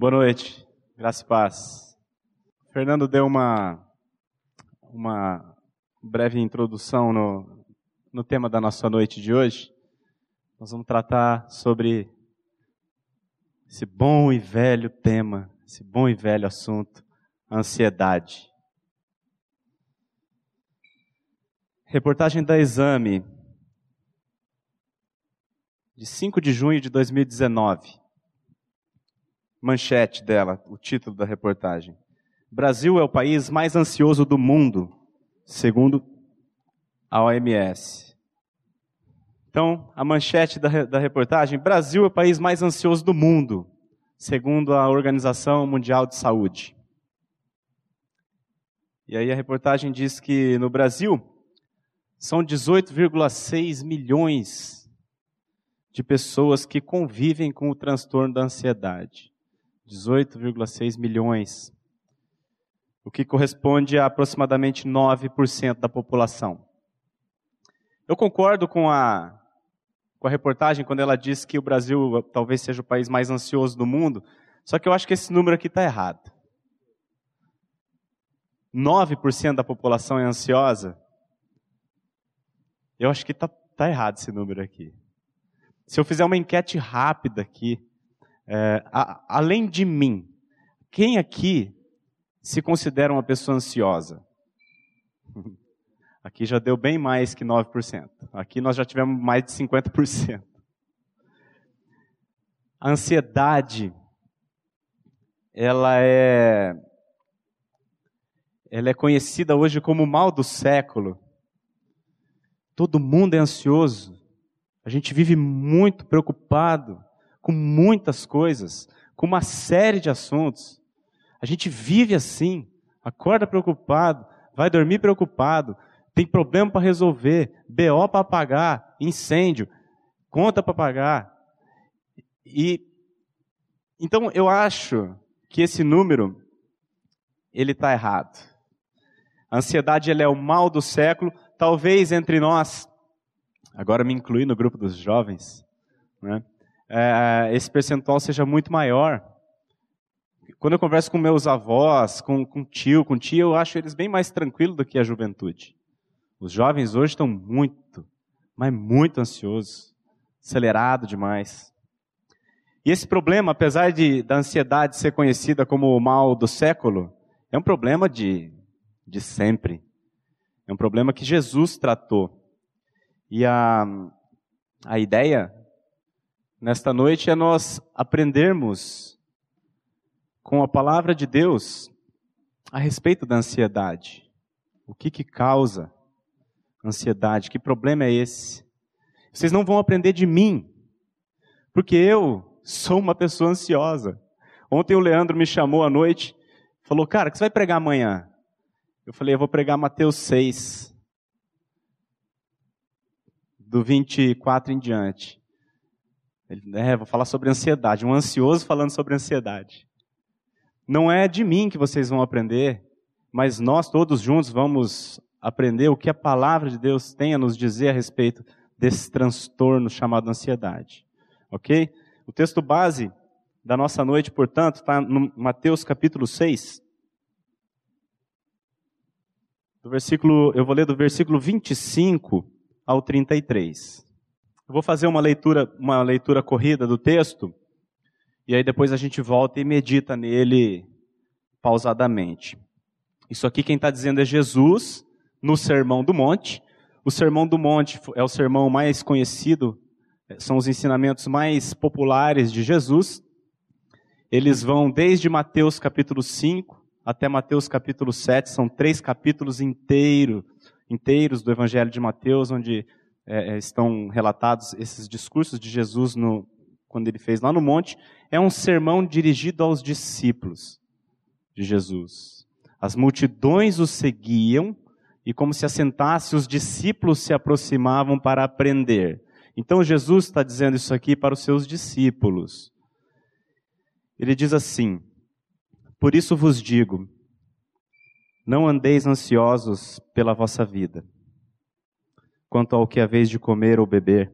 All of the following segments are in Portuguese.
Boa noite, graça e paz. Fernando deu uma, uma breve introdução no, no tema da nossa noite de hoje. Nós vamos tratar sobre esse bom e velho tema, esse bom e velho assunto, ansiedade. Reportagem da Exame, de 5 de junho de 2019. Manchete dela, o título da reportagem. Brasil é o país mais ansioso do mundo, segundo a OMS. Então, a manchete da, da reportagem: Brasil é o país mais ansioso do mundo, segundo a Organização Mundial de Saúde. E aí a reportagem diz que no Brasil são 18,6 milhões de pessoas que convivem com o transtorno da ansiedade. 18,6 milhões, o que corresponde a aproximadamente 9% da população. Eu concordo com a, com a reportagem quando ela diz que o Brasil talvez seja o país mais ansioso do mundo, só que eu acho que esse número aqui está errado. 9% da população é ansiosa. Eu acho que está tá errado esse número aqui. Se eu fizer uma enquete rápida aqui, é, a, além de mim, quem aqui se considera uma pessoa ansiosa? Aqui já deu bem mais que 9%. Aqui nós já tivemos mais de 50%. A ansiedade, ela é, ela é conhecida hoje como o mal do século. Todo mundo é ansioso. A gente vive muito preocupado com muitas coisas, com uma série de assuntos. A gente vive assim, acorda preocupado, vai dormir preocupado, tem problema para resolver, BO para pagar, incêndio, conta para pagar. E então eu acho que esse número ele está errado. A ansiedade ela é o mal do século, talvez entre nós, agora me incluí no grupo dos jovens, né? É, esse percentual seja muito maior. Quando eu converso com meus avós, com, com tio, com tia, eu acho eles bem mais tranquilos do que a juventude. Os jovens hoje estão muito, mas muito ansiosos, acelerado demais. E esse problema, apesar de da ansiedade ser conhecida como o mal do século, é um problema de, de sempre. É um problema que Jesus tratou. E a, a ideia nesta noite é nós aprendermos com a palavra de Deus a respeito da ansiedade. O que que causa ansiedade? Que problema é esse? Vocês não vão aprender de mim, porque eu sou uma pessoa ansiosa. Ontem o Leandro me chamou à noite, falou: "Cara, que você vai pregar amanhã?" Eu falei: "Eu vou pregar Mateus 6, do 24 em diante." É, vou falar sobre ansiedade, um ansioso falando sobre ansiedade. Não é de mim que vocês vão aprender, mas nós todos juntos vamos aprender o que a palavra de Deus tem a nos dizer a respeito desse transtorno chamado ansiedade. Ok? O texto base da nossa noite, portanto, está no Mateus capítulo 6. Do versículo, eu vou ler do versículo 25 ao 33. Eu vou fazer uma leitura, uma leitura corrida do texto, e aí depois a gente volta e medita nele pausadamente. Isso aqui quem está dizendo é Jesus, no Sermão do Monte. O Sermão do Monte é o sermão mais conhecido, são os ensinamentos mais populares de Jesus. Eles vão desde Mateus capítulo 5 até Mateus capítulo 7, são três capítulos inteiros, inteiros do Evangelho de Mateus, onde é, é, estão relatados esses discursos de Jesus no, quando ele fez lá no monte, é um sermão dirigido aos discípulos de Jesus. As multidões o seguiam e, como se assentasse, os discípulos se aproximavam para aprender. Então Jesus está dizendo isso aqui para os seus discípulos. Ele diz assim: Por isso vos digo, não andeis ansiosos pela vossa vida quanto ao que é vez de comer ou beber,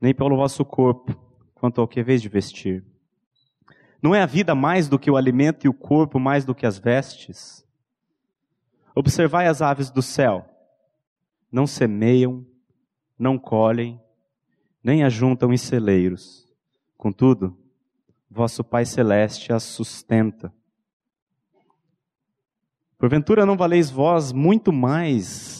nem pelo vosso corpo, quanto ao que é vez de vestir. Não é a vida mais do que o alimento e o corpo mais do que as vestes? Observai as aves do céu. Não semeiam, não colhem, nem ajuntam em celeiros. Contudo, vosso Pai Celeste as sustenta. Porventura não valeis vós muito mais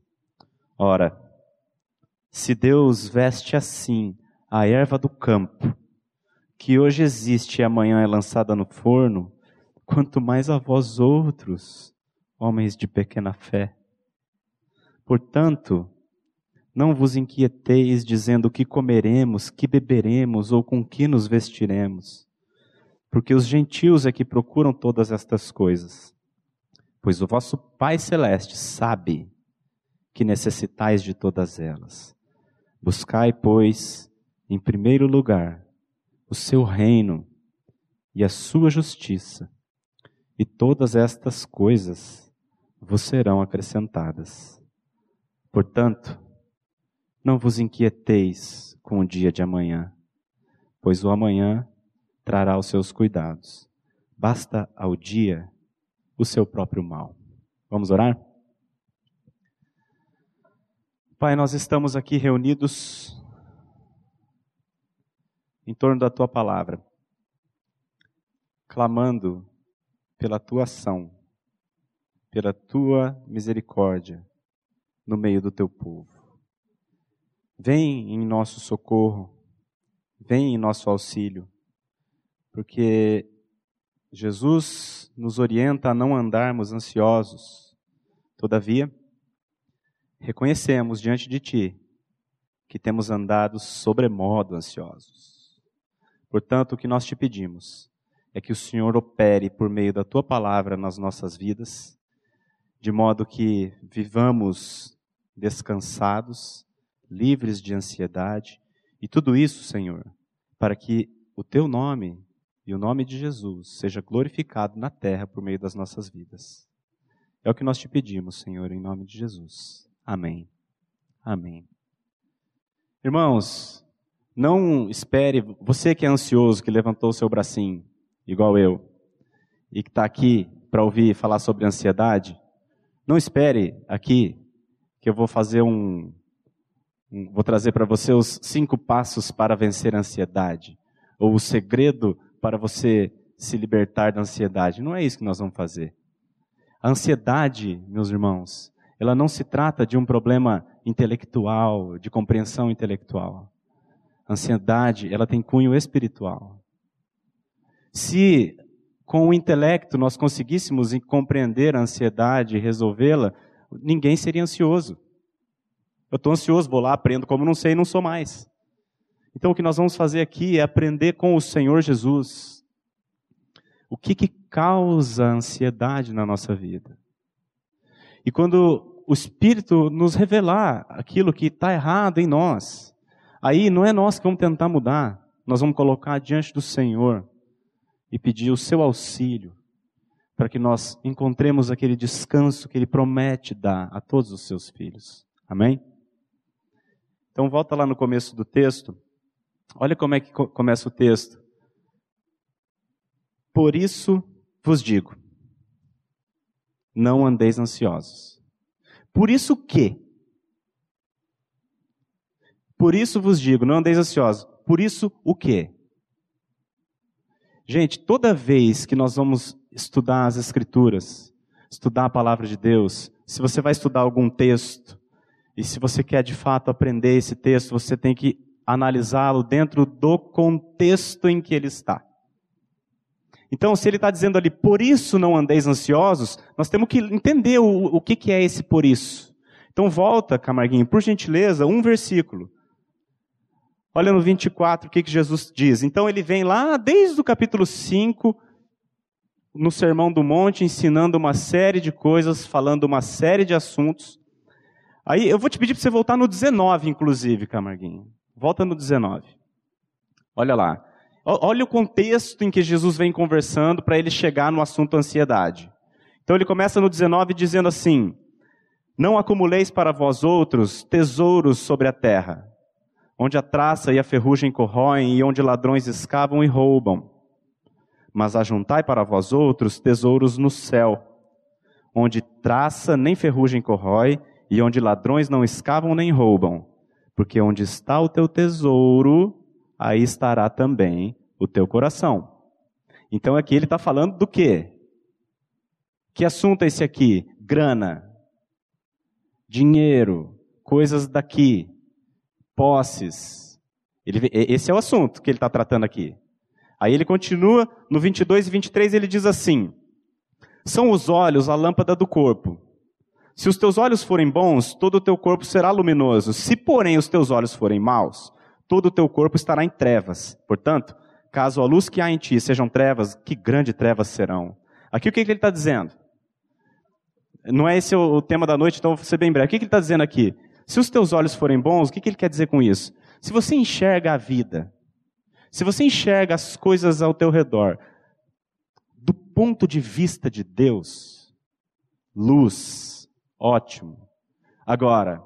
Ora, se Deus veste assim a erva do campo, que hoje existe e amanhã é lançada no forno, quanto mais a vós outros, homens de pequena fé. Portanto, não vos inquieteis dizendo que comeremos, que beberemos ou com que nos vestiremos, porque os gentios é que procuram todas estas coisas. Pois o vosso Pai Celeste sabe que necessitais de todas elas. Buscai, pois, em primeiro lugar, o seu reino e a sua justiça, e todas estas coisas vos serão acrescentadas. Portanto, não vos inquieteis com o dia de amanhã, pois o amanhã trará os seus cuidados. Basta ao dia o seu próprio mal. Vamos orar? Pai, nós estamos aqui reunidos em torno da tua palavra, clamando pela tua ação, pela tua misericórdia no meio do teu povo. Vem em nosso socorro, vem em nosso auxílio, porque Jesus nos orienta a não andarmos ansiosos. Todavia, reconhecemos diante de Ti que temos andado sobremodo ansiosos. Portanto, o que nós te pedimos é que o Senhor opere por meio da Tua palavra nas nossas vidas, de modo que vivamos descansados, livres de ansiedade, e tudo isso, Senhor, para que o Teu nome e o nome de Jesus seja glorificado na terra por meio das nossas vidas. É o que nós te pedimos, Senhor, em nome de Jesus. Amém. Amém. Irmãos, não espere, você que é ansioso, que levantou o seu bracinho, igual eu, e que está aqui para ouvir falar sobre ansiedade, não espere aqui que eu vou fazer um, um vou trazer para você os cinco passos para vencer a ansiedade, ou o segredo para você se libertar da ansiedade. Não é isso que nós vamos fazer. A ansiedade, meus irmãos, ela não se trata de um problema intelectual, de compreensão intelectual. A ansiedade, ela tem cunho espiritual. Se com o intelecto nós conseguíssemos compreender a ansiedade e resolvê-la, ninguém seria ansioso. Eu estou ansioso, vou lá, aprendo como não sei e não sou mais. Então o que nós vamos fazer aqui é aprender com o Senhor Jesus. O que, que causa ansiedade na nossa vida? E quando o Espírito nos revelar aquilo que está errado em nós. Aí não é nós que vamos tentar mudar, nós vamos colocar diante do Senhor e pedir o seu auxílio para que nós encontremos aquele descanso que Ele promete dar a todos os seus filhos. Amém? Então volta lá no começo do texto. Olha como é que começa o texto. Por isso vos digo: não andeis ansiosos. Por isso que? Por isso vos digo, não andeis ansiosos. Por isso o quê? Gente, toda vez que nós vamos estudar as Escrituras, estudar a palavra de Deus, se você vai estudar algum texto, e se você quer de fato aprender esse texto, você tem que analisá-lo dentro do contexto em que ele está. Então, se ele está dizendo ali, por isso não andeis ansiosos, nós temos que entender o, o que, que é esse por isso. Então, volta, Camarguinho, por gentileza, um versículo. Olha no 24 o que, que Jesus diz. Então ele vem lá desde o capítulo 5, no Sermão do Monte, ensinando uma série de coisas, falando uma série de assuntos. Aí eu vou te pedir para você voltar no 19, inclusive, Camarguinho. Volta no 19. Olha lá. Olha o contexto em que Jesus vem conversando para ele chegar no assunto ansiedade. Então ele começa no 19 dizendo assim: Não acumuleis para vós outros tesouros sobre a terra, onde a traça e a ferrugem corroem e onde ladrões escavam e roubam. Mas ajuntai para vós outros tesouros no céu, onde traça nem ferrugem corrói e onde ladrões não escavam nem roubam. Porque onde está o teu tesouro, aí estará também o teu coração. Então aqui ele está falando do quê? Que assunto é esse aqui? Grana, dinheiro, coisas daqui, posses. Ele, esse é o assunto que ele está tratando aqui. Aí ele continua, no 22 e 23 ele diz assim: São os olhos a lâmpada do corpo. Se os teus olhos forem bons, todo o teu corpo será luminoso. Se, porém, os teus olhos forem maus, todo o teu corpo estará em trevas. Portanto, caso a luz que há em ti sejam trevas, que grande trevas serão. Aqui o que, que ele está dizendo? Não é esse o tema da noite, então vou ser bem breve. O que, que ele está dizendo aqui? Se os teus olhos forem bons, o que, que ele quer dizer com isso? Se você enxerga a vida, se você enxerga as coisas ao teu redor, do ponto de vista de Deus, luz, ótimo. Agora,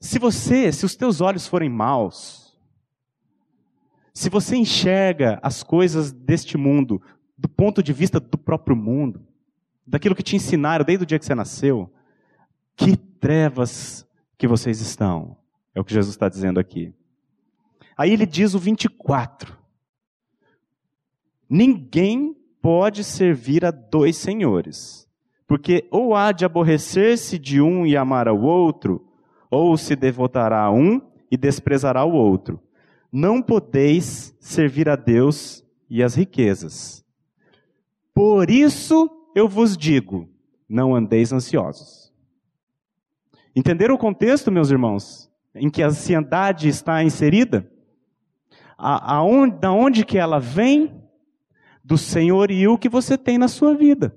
se você, se os teus olhos forem maus, se você enxerga as coisas deste mundo do ponto de vista do próprio mundo, daquilo que te ensinaram desde o dia que você nasceu, que trevas que vocês estão. É o que Jesus está dizendo aqui. Aí ele diz o 24: Ninguém pode servir a dois senhores, porque ou há de aborrecer-se de um e amar ao outro, ou se devotará a um e desprezará o outro. Não podeis servir a Deus e as riquezas. Por isso eu vos digo: não andeis ansiosos. Entenderam o contexto, meus irmãos, em que a ansiedade está inserida? A, da onde que ela vem? Do senhorio que você tem na sua vida.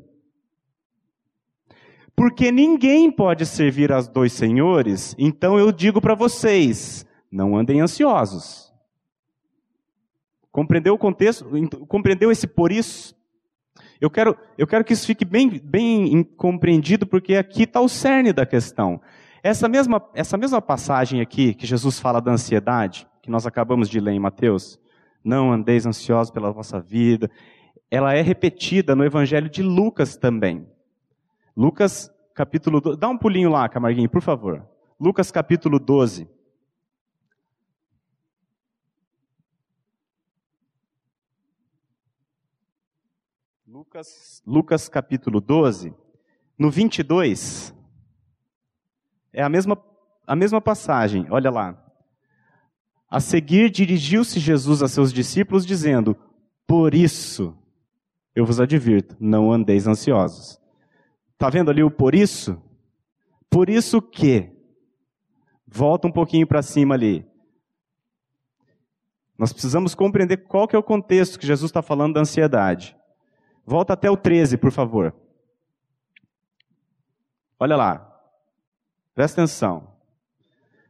Porque ninguém pode servir aos dois senhores, então eu digo para vocês: não andem ansiosos. Compreendeu o contexto? Compreendeu esse por isso? Eu quero, eu quero que isso fique bem, bem compreendido, porque aqui está o cerne da questão. Essa mesma, essa mesma passagem aqui, que Jesus fala da ansiedade, que nós acabamos de ler em Mateus, não andeis ansiosos pela vossa vida, ela é repetida no Evangelho de Lucas também. Lucas capítulo 12, dá um pulinho lá, Camarguinho, por favor. Lucas capítulo 12. Lucas, Lucas capítulo 12, no 22, é a mesma, a mesma passagem, olha lá. A seguir, dirigiu-se Jesus a seus discípulos, dizendo: Por isso, eu vos advirto, não andeis ansiosos. Está vendo ali o por isso? Por isso que. Volta um pouquinho para cima ali. Nós precisamos compreender qual que é o contexto que Jesus está falando da ansiedade. Volta até o 13, por favor. Olha lá. Presta atenção.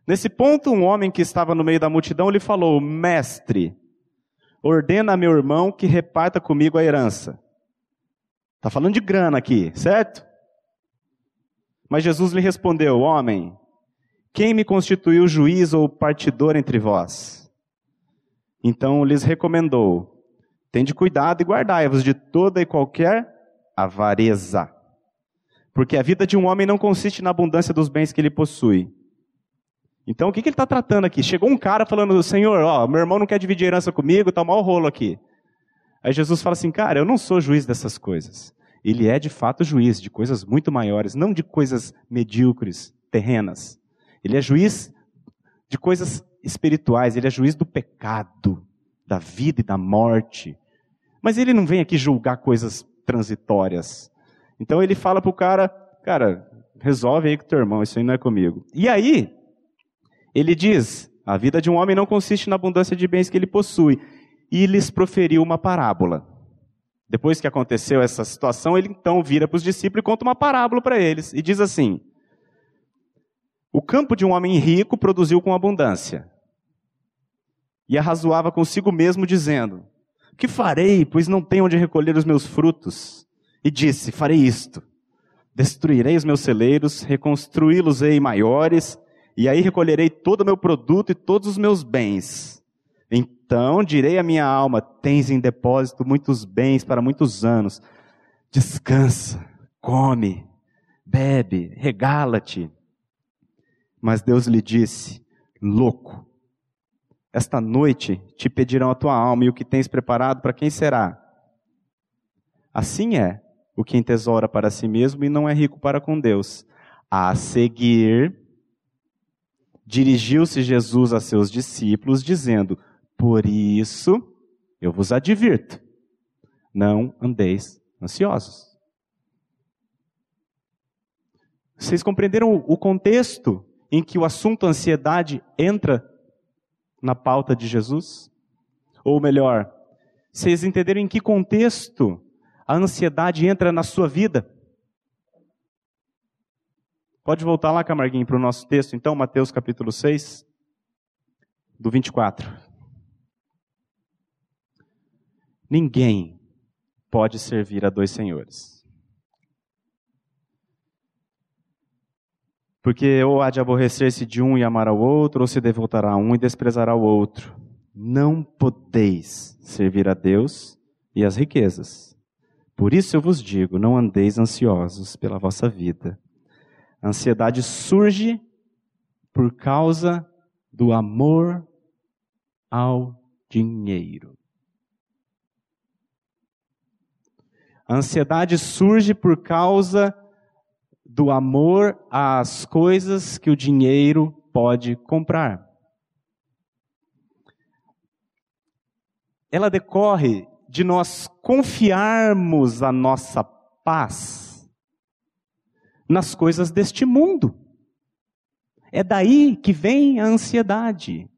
Nesse ponto, um homem que estava no meio da multidão lhe falou: Mestre, ordena a meu irmão que reparta comigo a herança. Está falando de grana aqui, certo? Mas Jesus lhe respondeu: Homem, quem me constituiu juiz ou partidor entre vós? Então lhes recomendou: Tende cuidado e guardai-vos de toda e qualquer avareza porque a vida de um homem não consiste na abundância dos bens que ele possui. Então, o que, que ele está tratando aqui? Chegou um cara falando, Senhor, ó, meu irmão não quer dividir herança comigo, está mal rolo aqui. Aí Jesus fala assim, cara, eu não sou juiz dessas coisas. Ele é de fato juiz de coisas muito maiores, não de coisas medíocres, terrenas. Ele é juiz de coisas espirituais, ele é juiz do pecado, da vida e da morte. Mas ele não vem aqui julgar coisas transitórias. Então ele fala pro cara, cara, resolve aí com teu irmão, isso aí não é comigo. E aí, ele diz, A vida de um homem não consiste na abundância de bens que ele possui. E lhes proferiu uma parábola. Depois que aconteceu essa situação, ele então vira para os discípulos e conta uma parábola para eles. E diz assim: O campo de um homem rico produziu com abundância. E arrazoava consigo mesmo, dizendo: Que farei, pois não tenho onde recolher os meus frutos? E disse: Farei isto: Destruirei os meus celeiros, reconstruí-los-ei maiores, e aí recolherei todo o meu produto e todos os meus bens. Então direi à minha alma: Tens em depósito muitos bens para muitos anos. Descansa, come, bebe, regala-te. Mas Deus lhe disse: Louco, esta noite te pedirão a tua alma e o que tens preparado para quem será? Assim é o que entesoura para si mesmo e não é rico para com Deus. A seguir, dirigiu-se Jesus a seus discípulos, dizendo: Por isso eu vos advirto, não andeis ansiosos. Vocês compreenderam o contexto em que o assunto ansiedade entra na pauta de Jesus? Ou melhor, vocês entenderam em que contexto a ansiedade entra na sua vida? Pode voltar lá, Camarguinho, para o nosso texto, então, Mateus capítulo 6, do 24. Ninguém pode servir a dois senhores. Porque ou há de aborrecer-se de um e amar ao outro, ou se devotará a um e desprezará o outro. Não podeis servir a Deus e as riquezas. Por isso eu vos digo: não andeis ansiosos pela vossa vida. A ansiedade surge por causa do amor ao dinheiro. A ansiedade surge por causa do amor às coisas que o dinheiro pode comprar. Ela decorre de nós confiarmos a nossa paz nas coisas deste mundo. É daí que vem a ansiedade.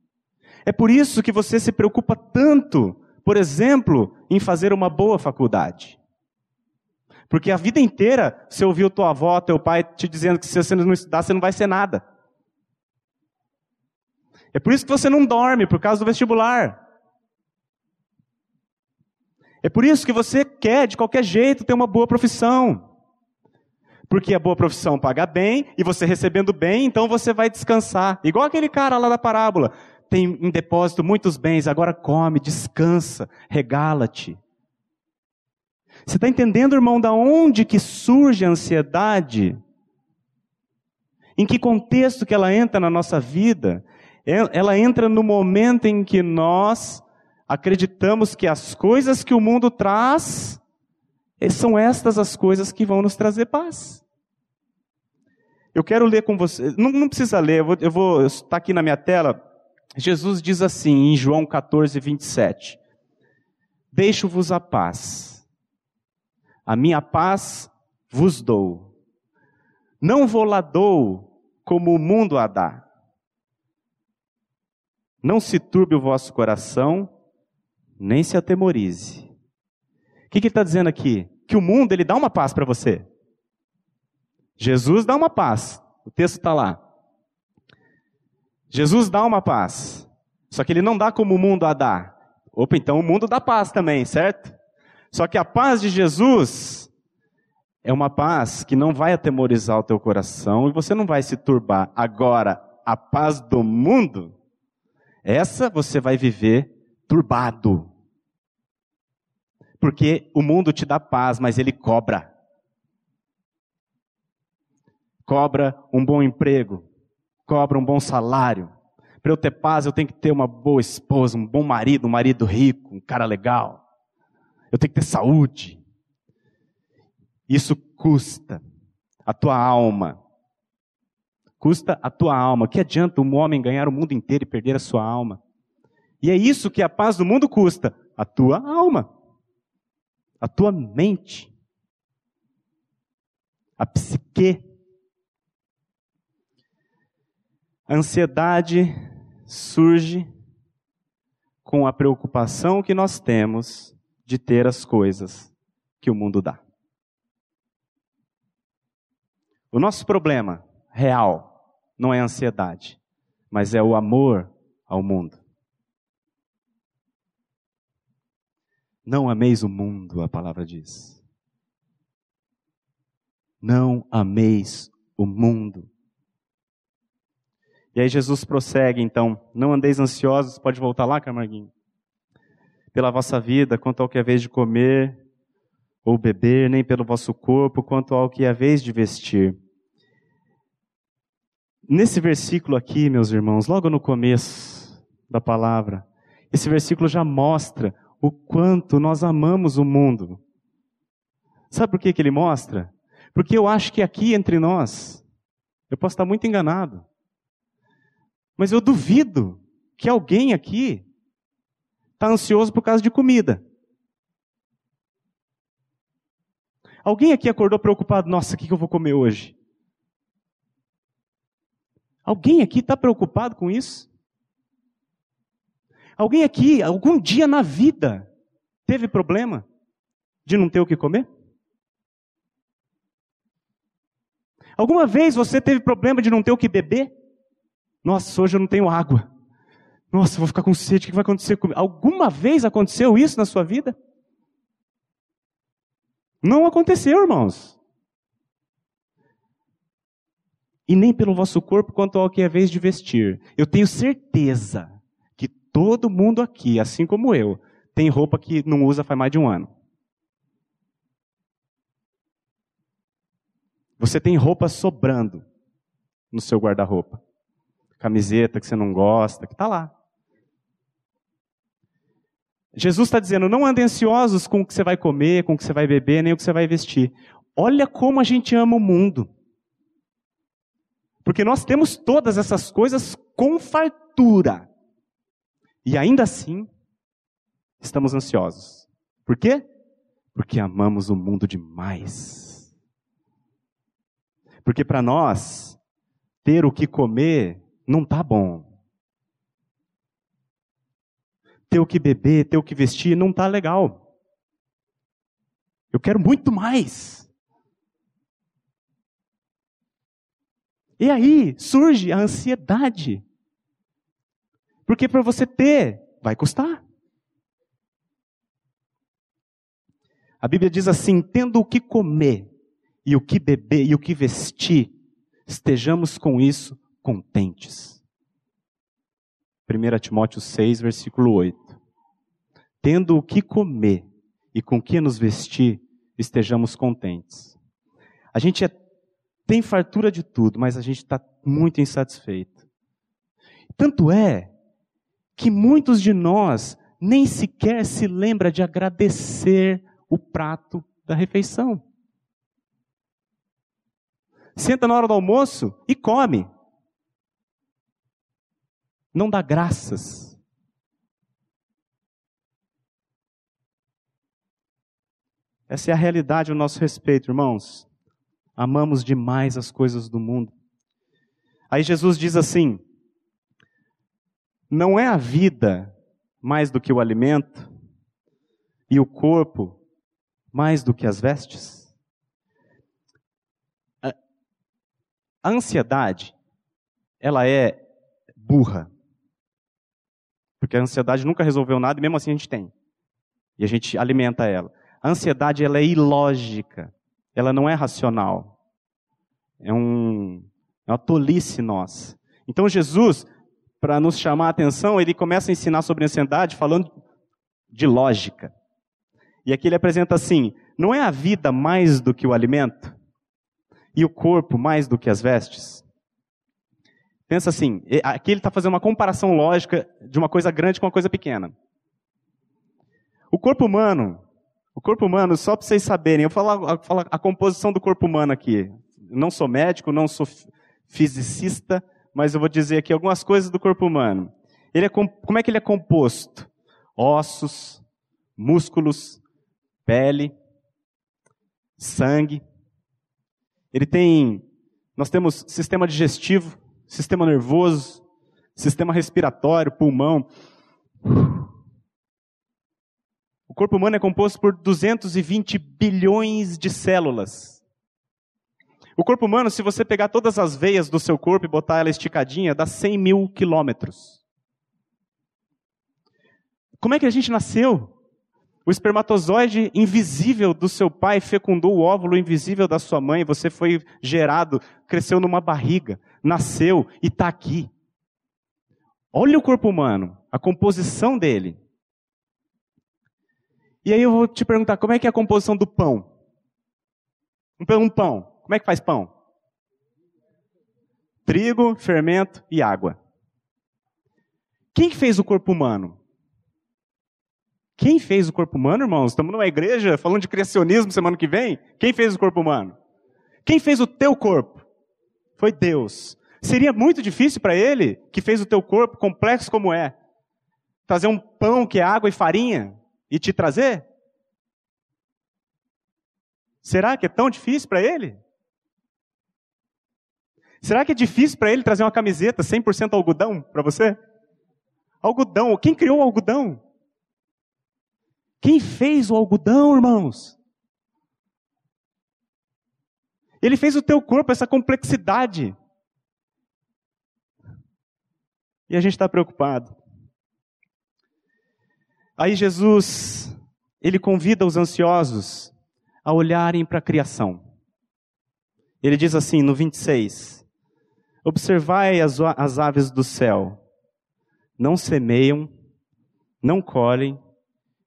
É por isso que você se preocupa tanto, por exemplo, em fazer uma boa faculdade. Porque a vida inteira você ouviu tua avó, teu pai te dizendo que se você não estudar, você não vai ser nada. É por isso que você não dorme, por causa do vestibular. É por isso que você quer, de qualquer jeito, ter uma boa profissão. Porque a boa profissão paga bem, e você recebendo bem, então você vai descansar. Igual aquele cara lá da parábola. Tem em depósito muitos bens, agora come, descansa, regala-te. Você está entendendo, irmão, da onde que surge a ansiedade? Em que contexto que ela entra na nossa vida? É, ela entra no momento em que nós acreditamos que as coisas que o mundo traz eh, são estas as coisas que vão nos trazer paz. Eu quero ler com você, não, não precisa ler, eu vou, está aqui na minha tela. Jesus diz assim em João 14, 27: Deixo-vos a paz a minha paz vos dou. Não vou lá dou como o mundo a dá. Não se turbe o vosso coração, nem se atemorize. O que, que ele está dizendo aqui? Que o mundo ele dá uma paz para você. Jesus dá uma paz. O texto está lá. Jesus dá uma paz. Só que ele não dá como o mundo a dá. Opa, então o mundo dá paz também, certo? Só que a paz de Jesus é uma paz que não vai atemorizar o teu coração e você não vai se turbar. Agora, a paz do mundo, essa você vai viver turbado. Porque o mundo te dá paz, mas ele cobra. Cobra um bom emprego, cobra um bom salário. Para eu ter paz, eu tenho que ter uma boa esposa, um bom marido, um marido rico, um cara legal eu tenho que ter saúde. Isso custa a tua alma. Custa a tua alma. Que adianta um homem ganhar o mundo inteiro e perder a sua alma? E é isso que a paz do mundo custa: a tua alma, a tua mente, a psique. A ansiedade surge com a preocupação que nós temos de ter as coisas que o mundo dá. O nosso problema real não é a ansiedade, mas é o amor ao mundo. Não ameis o mundo, a palavra diz. Não ameis o mundo. E aí Jesus prossegue, então, não andeis ansiosos, pode voltar lá, Camarguinho? Pela vossa vida, quanto ao que é vez de comer ou beber, nem pelo vosso corpo, quanto ao que é vez de vestir. Nesse versículo aqui, meus irmãos, logo no começo da palavra, esse versículo já mostra o quanto nós amamos o mundo. Sabe por que, que ele mostra? Porque eu acho que aqui entre nós, eu posso estar muito enganado, mas eu duvido que alguém aqui está ansioso por causa de comida. Alguém aqui acordou preocupado, nossa, o que eu vou comer hoje? Alguém aqui está preocupado com isso? Alguém aqui, algum dia na vida, teve problema de não ter o que comer? Alguma vez você teve problema de não ter o que beber? Nossa, hoje eu não tenho água. Nossa, vou ficar com sede, o que vai acontecer comigo? Alguma vez aconteceu isso na sua vida? Não aconteceu, irmãos. E nem pelo vosso corpo quanto ao que é vez de vestir. Eu tenho certeza que todo mundo aqui, assim como eu, tem roupa que não usa faz mais de um ano. Você tem roupa sobrando no seu guarda-roupa. Camiseta que você não gosta, que está lá. Jesus está dizendo: não andem ansiosos com o que você vai comer, com o que você vai beber, nem o que você vai vestir. Olha como a gente ama o mundo. Porque nós temos todas essas coisas com fartura. E ainda assim, estamos ansiosos. Por quê? Porque amamos o mundo demais. Porque para nós, ter o que comer não tá bom. Ter o que beber, ter o que vestir não tá legal. Eu quero muito mais. E aí surge a ansiedade. Porque para você ter, vai custar. A Bíblia diz assim: tendo o que comer e o que beber e o que vestir, estejamos com isso contentes. 1 Timóteo 6, versículo 8. Tendo o que comer e com que nos vestir, estejamos contentes. A gente é, tem fartura de tudo, mas a gente está muito insatisfeito. Tanto é que muitos de nós nem sequer se lembra de agradecer o prato da refeição senta na hora do almoço e come. Não dá graças. Essa é a realidade ao nosso respeito, irmãos. Amamos demais as coisas do mundo. Aí Jesus diz assim: Não é a vida mais do que o alimento, e o corpo mais do que as vestes? A ansiedade, ela é burra. Porque a ansiedade nunca resolveu nada e mesmo assim a gente tem. E a gente alimenta ela. A ansiedade, ela é ilógica. Ela não é racional. É, um, é uma tolice nossa. Então Jesus, para nos chamar a atenção, ele começa a ensinar sobre ansiedade falando de lógica. E aqui ele apresenta assim: não é a vida mais do que o alimento? e o corpo mais do que as vestes? Pensa assim, aqui ele está fazendo uma comparação lógica de uma coisa grande com uma coisa pequena. O corpo humano, o corpo humano, só para vocês saberem, eu falo, eu falo a composição do corpo humano aqui. não sou médico, não sou fisicista, mas eu vou dizer aqui algumas coisas do corpo humano. Ele é, como é que ele é composto? Ossos, músculos, pele, sangue. Ele tem, nós temos sistema digestivo, sistema nervoso, sistema respiratório, pulmão. O corpo humano é composto por 220 bilhões de células. O corpo humano, se você pegar todas as veias do seu corpo e botar ela esticadinha, dá 100 mil quilômetros. Como é que a gente nasceu? O espermatozoide invisível do seu pai fecundou o óvulo invisível da sua mãe. Você foi gerado, cresceu numa barriga, nasceu e está aqui. Olha o corpo humano, a composição dele. E aí eu vou te perguntar, como é que é a composição do pão? Um pão, como é que faz pão? Trigo, fermento e água. Quem fez o corpo humano? Quem fez o corpo humano, irmãos? Estamos numa igreja falando de criacionismo semana que vem. Quem fez o corpo humano? Quem fez o teu corpo? Foi Deus. Seria muito difícil para ele, que fez o teu corpo complexo como é, trazer um pão que é água e farinha e te trazer? Será que é tão difícil para ele? Será que é difícil para ele trazer uma camiseta 100% algodão para você? Algodão. Quem criou o algodão? Quem fez o algodão, irmãos? Ele fez o teu corpo, essa complexidade. E a gente está preocupado. Aí Jesus, ele convida os ansiosos a olharem para a criação. Ele diz assim no 26: Observai as, as aves do céu, não semeiam, não colhem,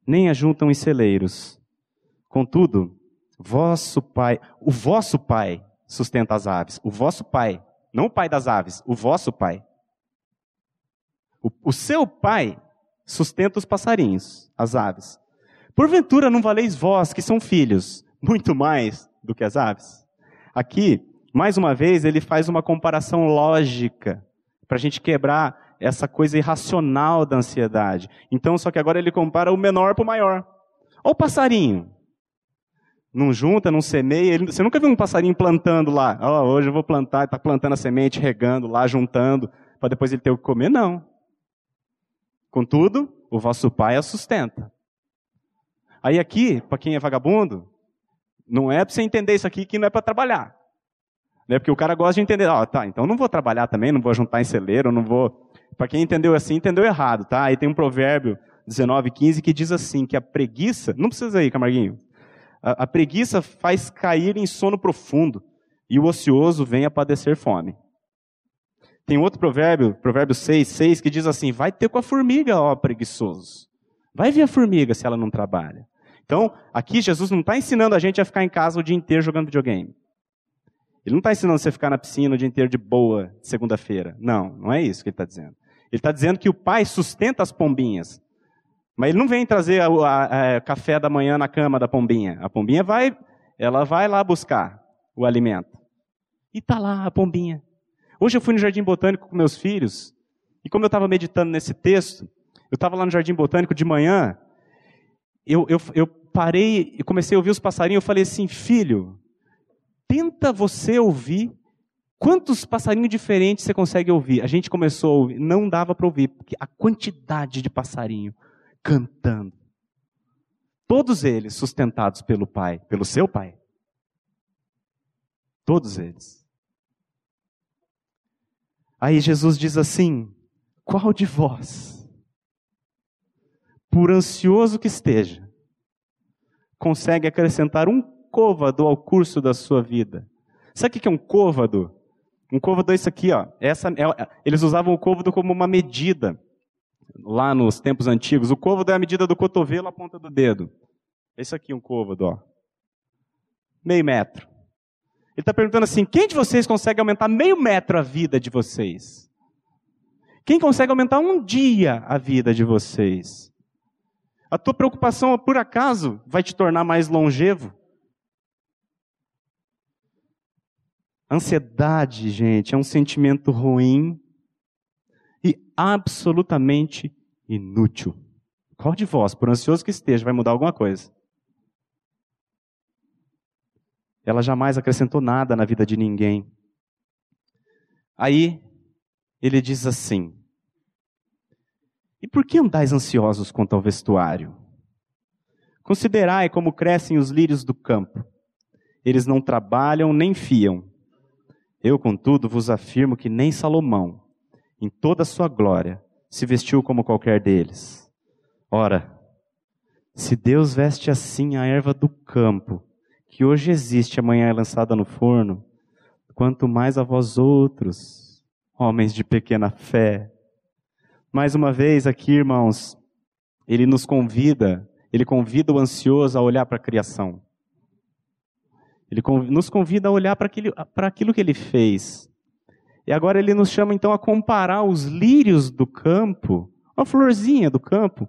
nem ajuntam em celeiros. Contudo, vosso pai, o vosso pai sustenta as aves. O vosso pai, não o pai das aves, o vosso pai. O, o seu pai sustenta os passarinhos, as aves. Porventura não valeis vós, que são filhos, muito mais do que as aves? Aqui, mais uma vez, ele faz uma comparação lógica, para a gente quebrar essa coisa irracional da ansiedade. Então, só que agora ele compara o menor para o maior. Olha o passarinho. Não junta, não semeia. Ele, você nunca viu um passarinho plantando lá? Oh, hoje eu vou plantar, está plantando a semente, regando lá, juntando, para depois ele ter o que comer? Não. Contudo, o vosso pai a sustenta. Aí aqui, para quem é vagabundo, não é para você entender isso aqui que não é para trabalhar. Né? Porque o cara gosta de entender, oh, tá, então não vou trabalhar também, não vou juntar em celeiro, não vou para quem entendeu assim, entendeu errado, tá? Aí tem um provérbio 19, 15 que diz assim, que a preguiça, não precisa ir, Camarguinho, a, a preguiça faz cair em sono profundo e o ocioso vem a padecer fome. Tem outro provérbio, provérbio 6, 6, que diz assim, vai ter com a formiga, ó preguiçoso. Vai ver a formiga se ela não trabalha. Então, aqui Jesus não está ensinando a gente a ficar em casa o dia inteiro jogando videogame. Ele não está ensinando você a ficar na piscina o dia inteiro de boa, segunda-feira. Não, não é isso que ele está dizendo. Ele está dizendo que o pai sustenta as pombinhas. Mas ele não vem trazer a, café da manhã na cama da pombinha. A pombinha vai, ela vai lá buscar o alimento. E está lá a pombinha. Hoje eu fui no Jardim Botânico com meus filhos, e como eu estava meditando nesse texto, eu estava lá no Jardim Botânico de manhã, eu, eu, eu parei e comecei a ouvir os passarinhos, eu falei assim, filho, tenta você ouvir Quantos passarinhos diferentes você consegue ouvir? A gente começou a ouvir, não dava para ouvir, porque a quantidade de passarinho cantando. Todos eles sustentados pelo Pai, pelo seu Pai. Todos eles. Aí Jesus diz assim: Qual de vós, por ansioso que esteja, consegue acrescentar um côvado ao curso da sua vida? Sabe o que é um côvado? Um côvado é isso aqui, ó. Essa, é, eles usavam o côvado como uma medida lá nos tempos antigos. O côvado é a medida do cotovelo à ponta do dedo. Esse aqui é um côvado, ó. Meio metro. Ele está perguntando assim: quem de vocês consegue aumentar meio metro a vida de vocês? Quem consegue aumentar um dia a vida de vocês? A tua preocupação, por acaso, vai te tornar mais longevo? Ansiedade, gente, é um sentimento ruim e absolutamente inútil. Qual de vós, por ansioso que esteja, vai mudar alguma coisa? Ela jamais acrescentou nada na vida de ninguém. Aí, ele diz assim: E por que andais ansiosos quanto ao vestuário? Considerai como crescem os lírios do campo. Eles não trabalham nem fiam. Eu, contudo, vos afirmo que nem Salomão, em toda a sua glória, se vestiu como qualquer deles. Ora, se Deus veste assim a erva do campo, que hoje existe, amanhã é lançada no forno, quanto mais a vós outros, homens de pequena fé. Mais uma vez aqui, irmãos, ele nos convida, ele convida o ansioso a olhar para a criação. Ele nos convida a olhar para aquilo, que ele fez. E agora ele nos chama então a comparar os lírios do campo, a florzinha do campo,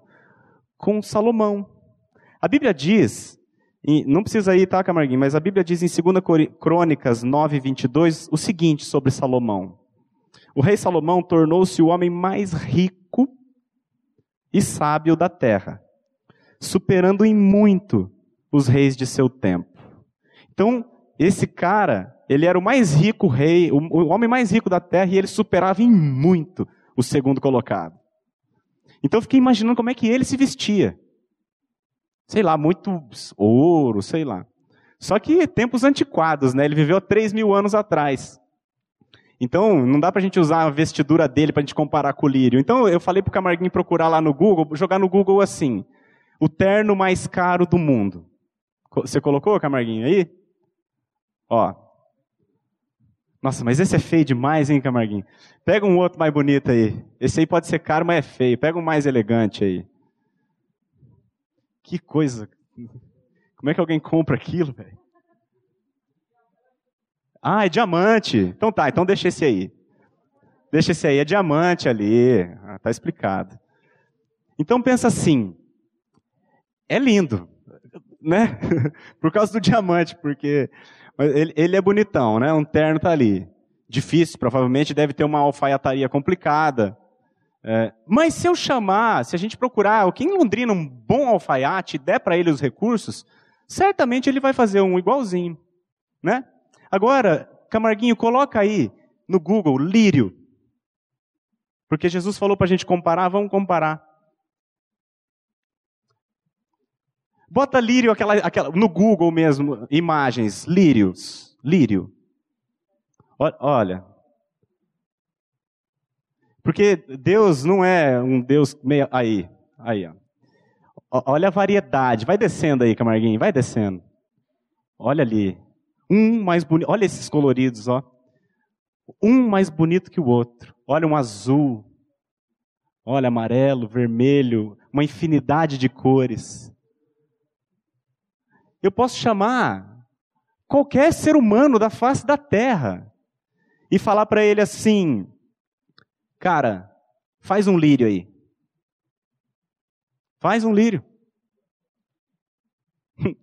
com Salomão. A Bíblia diz, não precisa ir, tá, Camarguinho, mas a Bíblia diz em 2 Crônicas 9, 22 o seguinte sobre Salomão. O rei Salomão tornou-se o homem mais rico e sábio da terra, superando em muito os reis de seu tempo. Então, esse cara, ele era o mais rico rei, o homem mais rico da terra, e ele superava em muito o segundo colocado. Então eu fiquei imaginando como é que ele se vestia. Sei lá, muito ouro, sei lá. Só que tempos antiquados, né? Ele viveu 3 mil anos atrás. Então, não dá para a gente usar a vestidura dele para a gente comparar com o lírio. Então, eu falei para o Camarguinho procurar lá no Google, jogar no Google assim, o terno mais caro do mundo. Você colocou, Camarguinho, aí? Ó. Nossa, mas esse é feio demais, hein, Camarguinho? Pega um outro mais bonito aí. Esse aí pode ser caro, mas é feio. Pega um mais elegante aí. Que coisa. Como é que alguém compra aquilo, velho? Ah, é diamante. Então tá, então deixa esse aí. Deixa esse aí, é diamante ali. Ah, tá explicado. Então pensa assim. É lindo, né? Por causa do diamante, porque ele, ele é bonitão, né? Um terno tá ali. Difícil, provavelmente deve ter uma alfaiataria complicada. É, mas se eu chamar, se a gente procurar aqui em Londrina um bom alfaiate e der para ele os recursos, certamente ele vai fazer um igualzinho, né? Agora, Camarguinho, coloca aí no Google lírio. Porque Jesus falou para a gente comparar, vamos comparar. Bota lírio aquela, aquela, no Google mesmo, imagens, lírios, lírio. Olha. Porque Deus não é um Deus meio. Aí, aí, ó. Olha a variedade. Vai descendo aí, Camarguinho, vai descendo. Olha ali. Um mais bonito. Olha esses coloridos, ó. Um mais bonito que o outro. Olha um azul. Olha amarelo, vermelho, uma infinidade de cores. Eu posso chamar qualquer ser humano da face da terra e falar para ele assim: Cara, faz um lírio aí. Faz um lírio.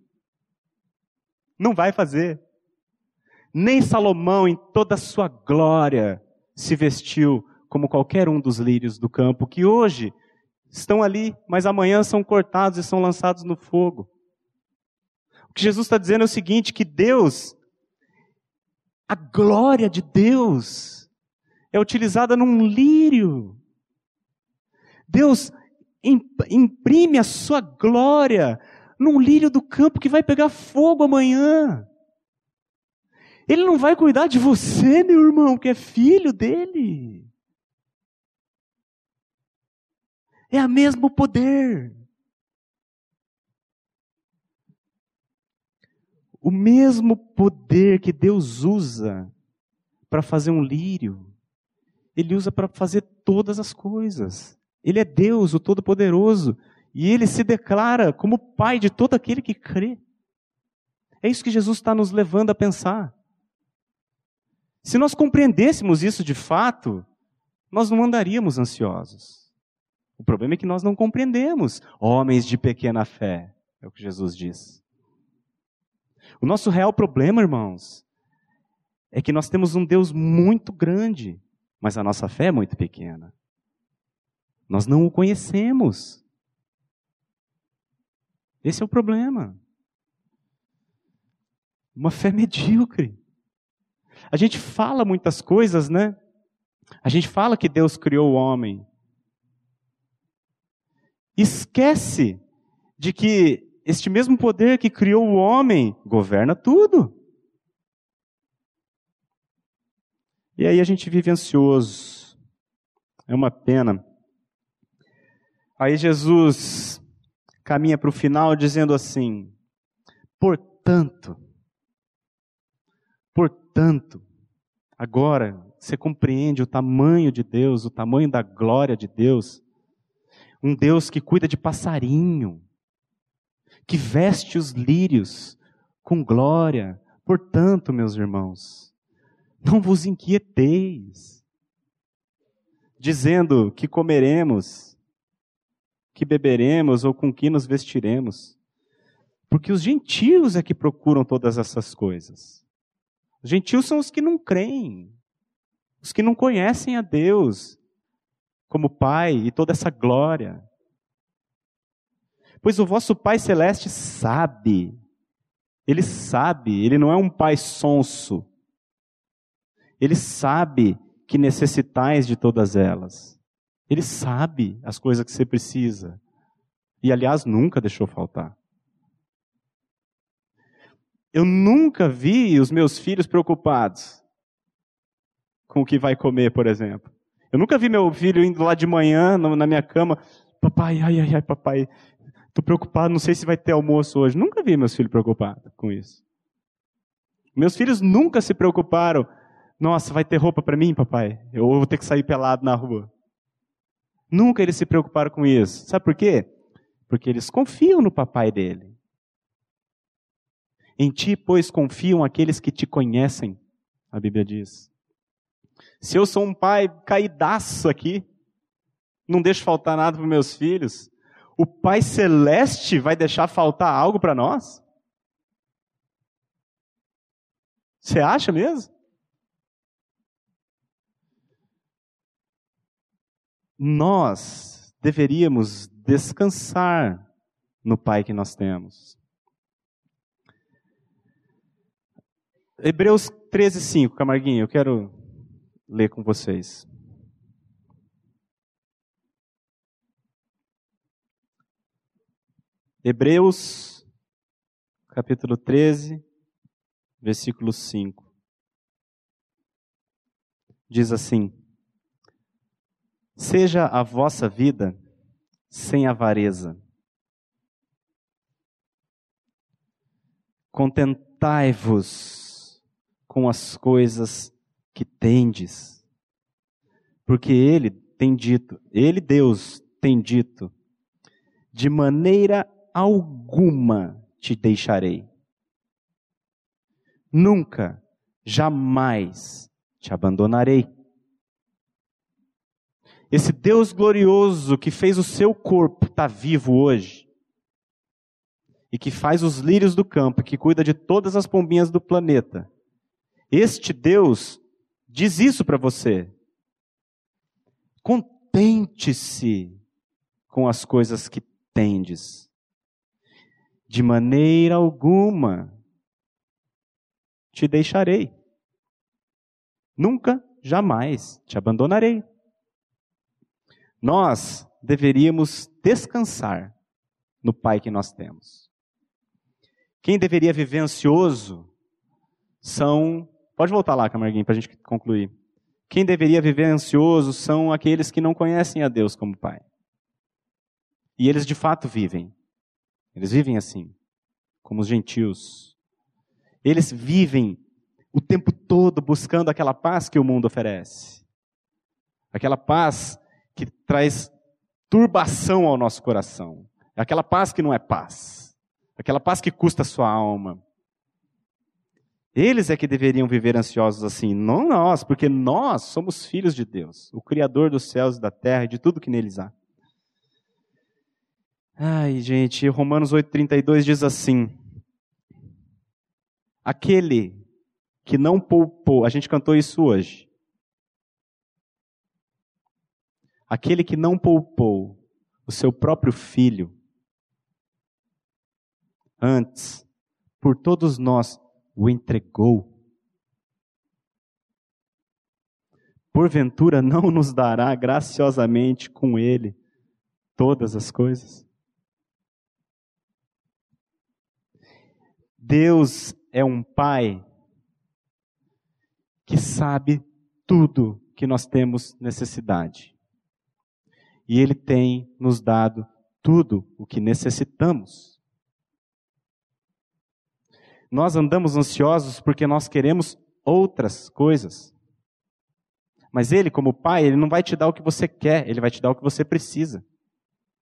Não vai fazer. Nem Salomão, em toda a sua glória, se vestiu como qualquer um dos lírios do campo, que hoje estão ali, mas amanhã são cortados e são lançados no fogo. O que Jesus está dizendo é o seguinte: que Deus, a glória de Deus, é utilizada num lírio. Deus imprime a sua glória num lírio do campo que vai pegar fogo amanhã. Ele não vai cuidar de você, meu irmão, que é filho dele. É o mesmo poder. O mesmo poder que Deus usa para fazer um lírio, Ele usa para fazer todas as coisas. Ele é Deus, o Todo-Poderoso, e Ele se declara como Pai de todo aquele que crê. É isso que Jesus está nos levando a pensar. Se nós compreendêssemos isso de fato, nós não andaríamos ansiosos. O problema é que nós não compreendemos, homens de pequena fé, é o que Jesus diz. O nosso real problema, irmãos, é que nós temos um Deus muito grande, mas a nossa fé é muito pequena. Nós não o conhecemos. Esse é o problema. Uma fé medíocre. A gente fala muitas coisas, né? A gente fala que Deus criou o homem. esquece de que este mesmo poder que criou o homem governa tudo. E aí a gente vive ansioso. É uma pena. Aí Jesus caminha para o final dizendo assim: portanto, portanto, agora você compreende o tamanho de Deus, o tamanho da glória de Deus. Um Deus que cuida de passarinho, que veste os lírios com glória. Portanto, meus irmãos, não vos inquieteis, dizendo que comeremos, que beberemos ou com que nos vestiremos. Porque os gentios é que procuram todas essas coisas. Os gentios são os que não creem, os que não conhecem a Deus como Pai e toda essa glória. Pois o vosso Pai Celeste sabe, Ele sabe, Ele não é um Pai sonso. Ele sabe que necessitais de todas elas. Ele sabe as coisas que você precisa. E, aliás, nunca deixou faltar. Eu nunca vi os meus filhos preocupados com o que vai comer, por exemplo. Eu nunca vi meu filho indo lá de manhã na minha cama, papai, ai, ai, ai, papai, tô preocupado, não sei se vai ter almoço hoje. Nunca vi meus filhos preocupados com isso. Meus filhos nunca se preocuparam, nossa, vai ter roupa para mim, papai? Eu vou ter que sair pelado na rua. Nunca eles se preocuparam com isso. Sabe por quê? Porque eles confiam no papai dele. Em ti, pois, confiam aqueles que te conhecem, a Bíblia diz. Se eu sou um pai caidaço aqui, não deixo faltar nada para meus filhos, o Pai Celeste vai deixar faltar algo para nós? Você acha mesmo? Nós deveríamos descansar no Pai que nós temos. Hebreus 13, 5, Camarguinho, eu quero ler com vocês. Hebreus, capítulo 13, versículo 5. Diz assim: Seja a vossa vida sem avareza. Contentai-vos com as coisas que tendes. Porque ele tem dito, ele, Deus, tem dito: de maneira alguma te deixarei. Nunca, jamais te abandonarei. Esse Deus glorioso que fez o seu corpo estar tá vivo hoje, e que faz os lírios do campo, que cuida de todas as pombinhas do planeta, este Deus diz isso para você. Contente-se com as coisas que tendes. De maneira alguma te deixarei. Nunca, jamais te abandonarei. Nós deveríamos descansar no Pai que nós temos. Quem deveria viver ansioso são Pode voltar lá, Camarguinho, para a gente concluir. Quem deveria viver ansioso são aqueles que não conhecem a Deus como Pai. E eles de fato vivem. Eles vivem assim, como os gentios. Eles vivem o tempo todo buscando aquela paz que o mundo oferece. Aquela paz que traz turbação ao nosso coração. Aquela paz que não é paz. Aquela paz que custa a sua alma. Eles é que deveriam viver ansiosos assim, não nós, porque nós somos filhos de Deus, o Criador dos céus e da terra e de tudo que neles há. Ai, gente, Romanos 8,32 diz assim: Aquele que não poupou, a gente cantou isso hoje. Aquele que não poupou o seu próprio filho, antes, por todos nós, o entregou. Porventura não nos dará graciosamente com ele todas as coisas. Deus é um Pai que sabe tudo que nós temos necessidade. E Ele tem nos dado tudo o que necessitamos. Nós andamos ansiosos porque nós queremos outras coisas. Mas Ele, como Pai, Ele não vai te dar o que você quer, Ele vai te dar o que você precisa.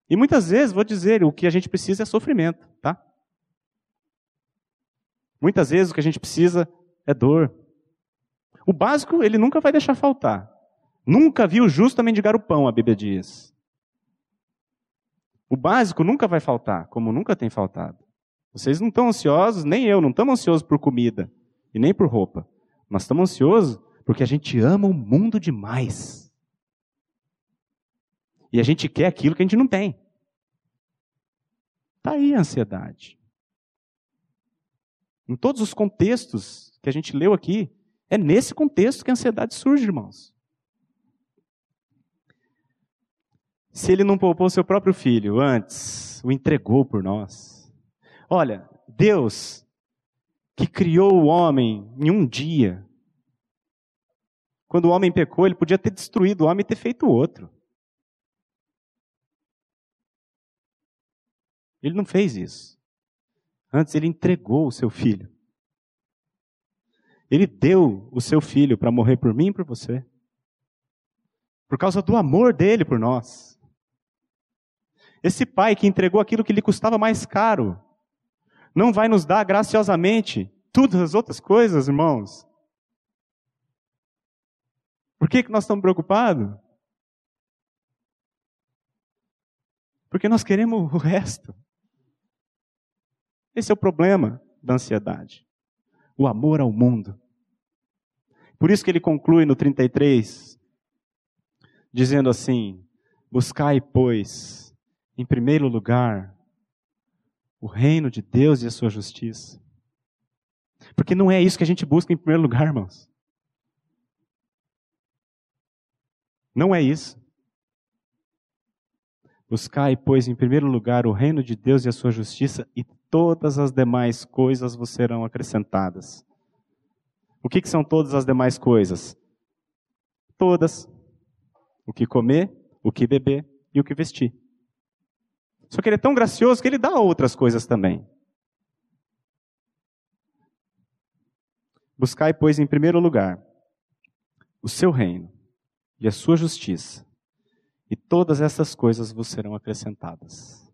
E muitas vezes, vou dizer, o que a gente precisa é sofrimento, tá? Muitas vezes o que a gente precisa é dor. O básico ele nunca vai deixar faltar. Nunca viu justo mendigar o pão, a Bíblia diz. O básico nunca vai faltar, como nunca tem faltado. Vocês não estão ansiosos, nem eu, não estamos ansiosos por comida e nem por roupa. Nós estamos ansiosos porque a gente ama o mundo demais. E a gente quer aquilo que a gente não tem. Está aí a ansiedade. Em todos os contextos que a gente leu aqui, é nesse contexto que a ansiedade surge, irmãos. Se ele não poupou seu próprio filho antes, o entregou por nós. Olha, Deus, que criou o homem em um dia, quando o homem pecou, ele podia ter destruído o homem e ter feito outro. Ele não fez isso. Antes, ele entregou o seu filho. Ele deu o seu filho para morrer por mim e por você. Por causa do amor dele por nós. Esse pai que entregou aquilo que lhe custava mais caro, não vai nos dar graciosamente todas as outras coisas, irmãos? Por que, que nós estamos preocupados? Porque nós queremos o resto. Esse é o problema da ansiedade. O amor ao mundo. Por isso que ele conclui no 33, dizendo assim: Buscai, pois, em primeiro lugar, o reino de Deus e a sua justiça. Porque não é isso que a gente busca em primeiro lugar, irmãos. Não é isso. Buscai, pois, em primeiro lugar o reino de Deus e a sua justiça, e todas as demais coisas vos serão acrescentadas. O que, que são todas as demais coisas? Todas. O que comer, o que beber e o que vestir. Só que ele é tão gracioso que ele dá outras coisas também. Buscai, pois, em primeiro lugar o seu reino e a sua justiça, e todas essas coisas vos serão acrescentadas.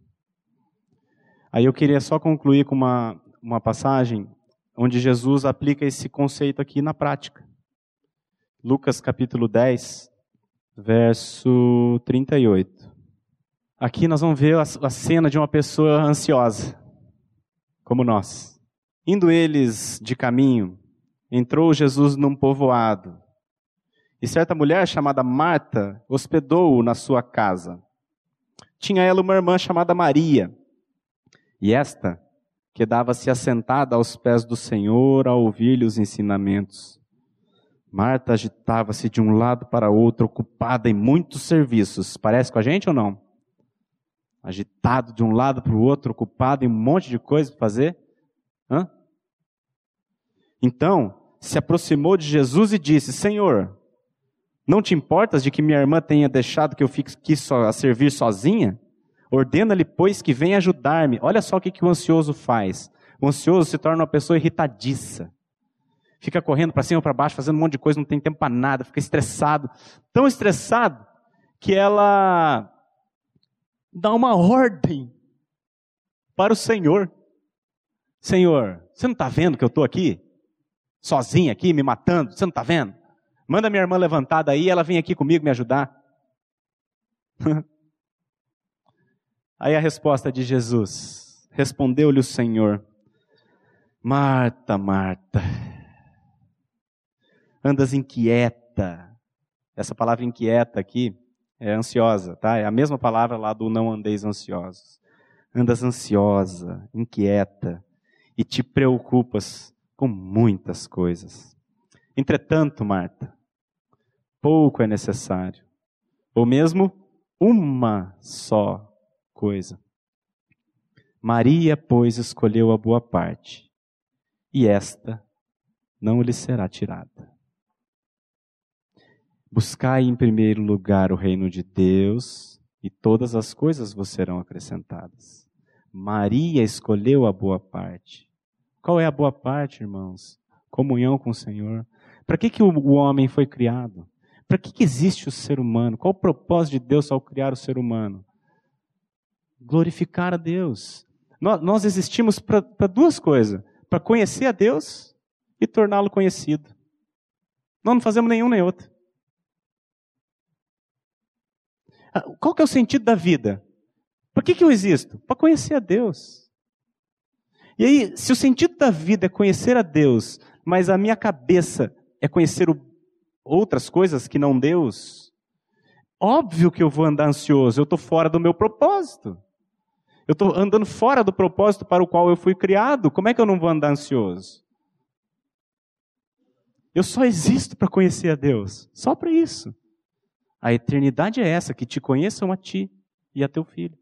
Aí eu queria só concluir com uma, uma passagem onde Jesus aplica esse conceito aqui na prática. Lucas capítulo 10, verso 38. Aqui nós vamos ver a, a cena de uma pessoa ansiosa, como nós. Indo eles de caminho, entrou Jesus num povoado. E certa mulher chamada Marta hospedou-o na sua casa. Tinha ela uma irmã chamada Maria. E esta quedava-se assentada aos pés do Senhor a ouvir-lhe os ensinamentos. Marta agitava-se de um lado para outro, ocupada em muitos serviços. Parece com a gente ou não? Agitado de um lado para o outro, ocupado em um monte de coisa para fazer? Hã? Então, se aproximou de Jesus e disse: Senhor, não te importas de que minha irmã tenha deixado que eu fique aqui só, a servir sozinha? Ordena-lhe, pois, que venha ajudar-me. Olha só o que, que o ansioso faz. O ansioso se torna uma pessoa irritadiça. Fica correndo para cima para baixo, fazendo um monte de coisa, não tem tempo para nada, fica estressado. Tão estressado que ela dá uma ordem para o Senhor. Senhor, você não está vendo que eu estou aqui? Sozinha aqui, me matando? Você não está vendo? Manda minha irmã levantada aí, ela vem aqui comigo me ajudar. Aí a resposta de Jesus: Respondeu-lhe o Senhor: Marta, Marta, andas inquieta. Essa palavra inquieta aqui é ansiosa, tá? É a mesma palavra lá do não andeis ansiosos. Andas ansiosa, inquieta e te preocupas com muitas coisas. Entretanto, Marta, pouco é necessário, ou mesmo uma só coisa. Maria, pois, escolheu a boa parte, e esta não lhe será tirada. Buscai em primeiro lugar o reino de Deus, e todas as coisas vos serão acrescentadas. Maria escolheu a boa parte. Qual é a boa parte, irmãos? Comunhão com o Senhor. Para que, que o homem foi criado? Para que, que existe o ser humano? Qual o propósito de Deus ao criar o ser humano? Glorificar a Deus. Nós, nós existimos para duas coisas: para conhecer a Deus e torná-lo conhecido. Nós não fazemos nenhum nem outro. Ah, qual que é o sentido da vida? Por que, que eu existo? Para conhecer a Deus. E aí, se o sentido da vida é conhecer a Deus, mas a minha cabeça é conhecer o outras coisas que não Deus, óbvio que eu vou andar ansioso, eu estou fora do meu propósito. Eu estou andando fora do propósito para o qual eu fui criado, como é que eu não vou andar ansioso? Eu só existo para conhecer a Deus, só para isso. A eternidade é essa, que te conheçam a ti e a teu filho.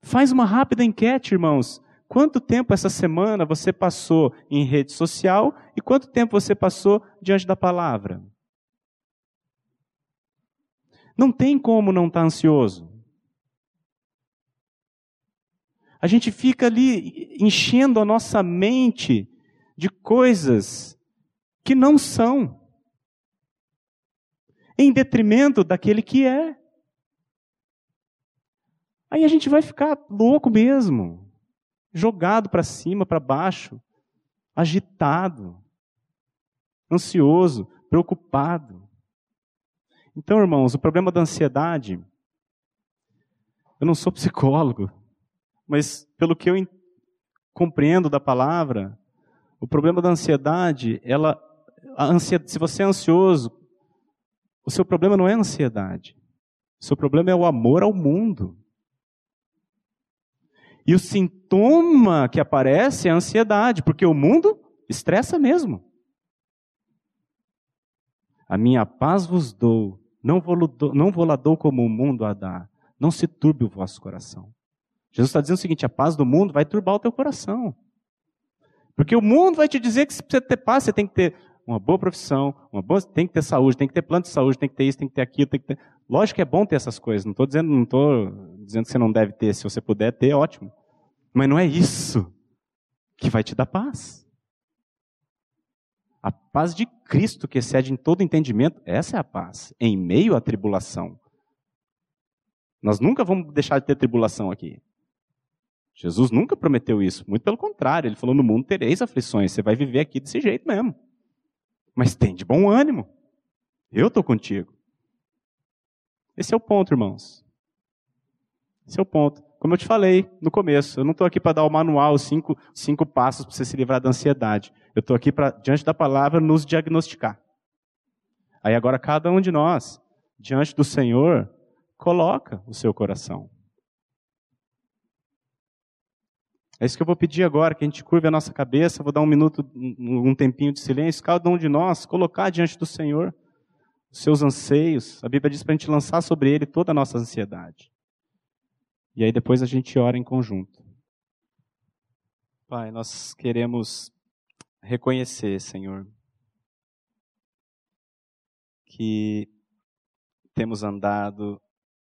Faz uma rápida enquete, irmãos. Quanto tempo essa semana você passou em rede social e quanto tempo você passou diante da palavra? Não tem como não estar tá ansioso. A gente fica ali enchendo a nossa mente de coisas que não são, em detrimento daquele que é. Aí a gente vai ficar louco mesmo jogado para cima, para baixo, agitado, ansioso, preocupado. Então, irmãos, o problema da ansiedade, eu não sou psicólogo, mas pelo que eu compreendo da palavra, o problema da ansiedade, ela, ansiedade, se você é ansioso, o seu problema não é a ansiedade. O seu problema é o amor ao mundo. E o sintoma que aparece é a ansiedade, porque o mundo estressa mesmo. A minha paz vos dou, não vou, não vou lá dou como o mundo a dá. Não se turbe o vosso coração. Jesus está dizendo o seguinte: a paz do mundo vai turbar o teu coração. Porque o mundo vai te dizer que se você ter paz, você tem que ter uma boa profissão, uma boa, tem que ter saúde, tem que ter plano de saúde, tem que ter isso, tem que ter aquilo, tem que ter. Lógico que é bom ter essas coisas. Não estou dizendo, não estou dizendo que você não deve ter. Se você puder ter, ótimo. Mas não é isso que vai te dar paz. A paz de Cristo que excede em todo entendimento, essa é a paz, em meio à tribulação. Nós nunca vamos deixar de ter tribulação aqui. Jesus nunca prometeu isso, muito pelo contrário, ele falou: no mundo tereis aflições, você vai viver aqui desse jeito mesmo. Mas tem de bom ânimo. Eu estou contigo. Esse é o ponto, irmãos. Esse é o ponto. Como eu te falei no começo, eu não estou aqui para dar o manual, cinco, cinco passos para você se livrar da ansiedade. Eu estou aqui para, diante da palavra, nos diagnosticar. Aí agora cada um de nós, diante do Senhor, coloca o seu coração. É isso que eu vou pedir agora, que a gente curve a nossa cabeça, vou dar um minuto, um tempinho de silêncio, cada um de nós colocar diante do Senhor os seus anseios. A Bíblia diz para a gente lançar sobre Ele toda a nossa ansiedade. E aí depois a gente ora em conjunto. Pai, nós queremos reconhecer, Senhor, que temos andado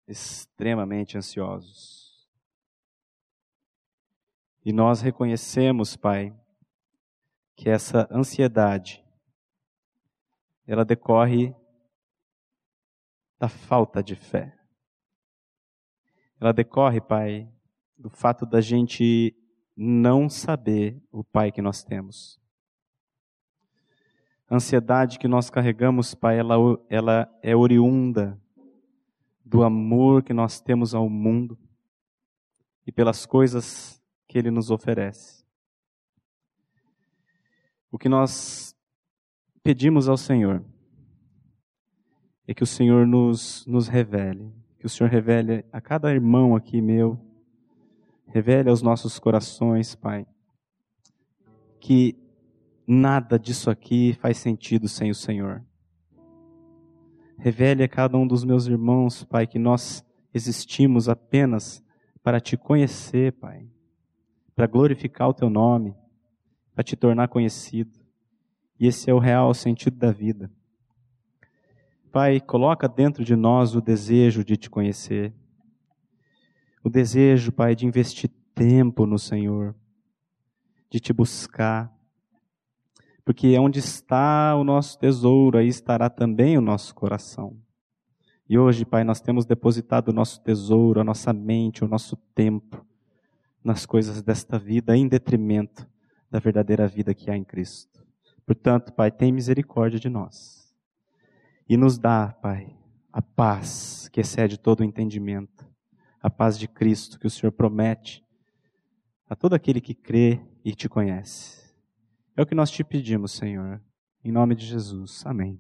extremamente ansiosos. E nós reconhecemos, Pai, que essa ansiedade ela decorre da falta de fé. Ela decorre, Pai, do fato da gente não saber o Pai que nós temos. A ansiedade que nós carregamos, Pai, ela, ela é oriunda do amor que nós temos ao mundo e pelas coisas que Ele nos oferece. O que nós pedimos ao Senhor é que o Senhor nos, nos revele, que o Senhor revele a cada irmão aqui meu, revele aos nossos corações, Pai, que nada disso aqui faz sentido sem o Senhor. Revele a cada um dos meus irmãos, Pai, que nós existimos apenas para te conhecer, Pai, para glorificar o teu nome, para te tornar conhecido. E esse é o real sentido da vida. Pai, coloca dentro de nós o desejo de te conhecer. O desejo, Pai, de investir tempo no Senhor, de te buscar. Porque onde está o nosso tesouro, aí estará também o nosso coração. E hoje, Pai, nós temos depositado o nosso tesouro, a nossa mente, o nosso tempo nas coisas desta vida, em detrimento da verdadeira vida que há em Cristo. Portanto, Pai, tem misericórdia de nós. E nos dá, Pai, a paz que excede todo o entendimento, a paz de Cristo que o Senhor promete a todo aquele que crê e te conhece. É o que nós te pedimos, Senhor. Em nome de Jesus. Amém.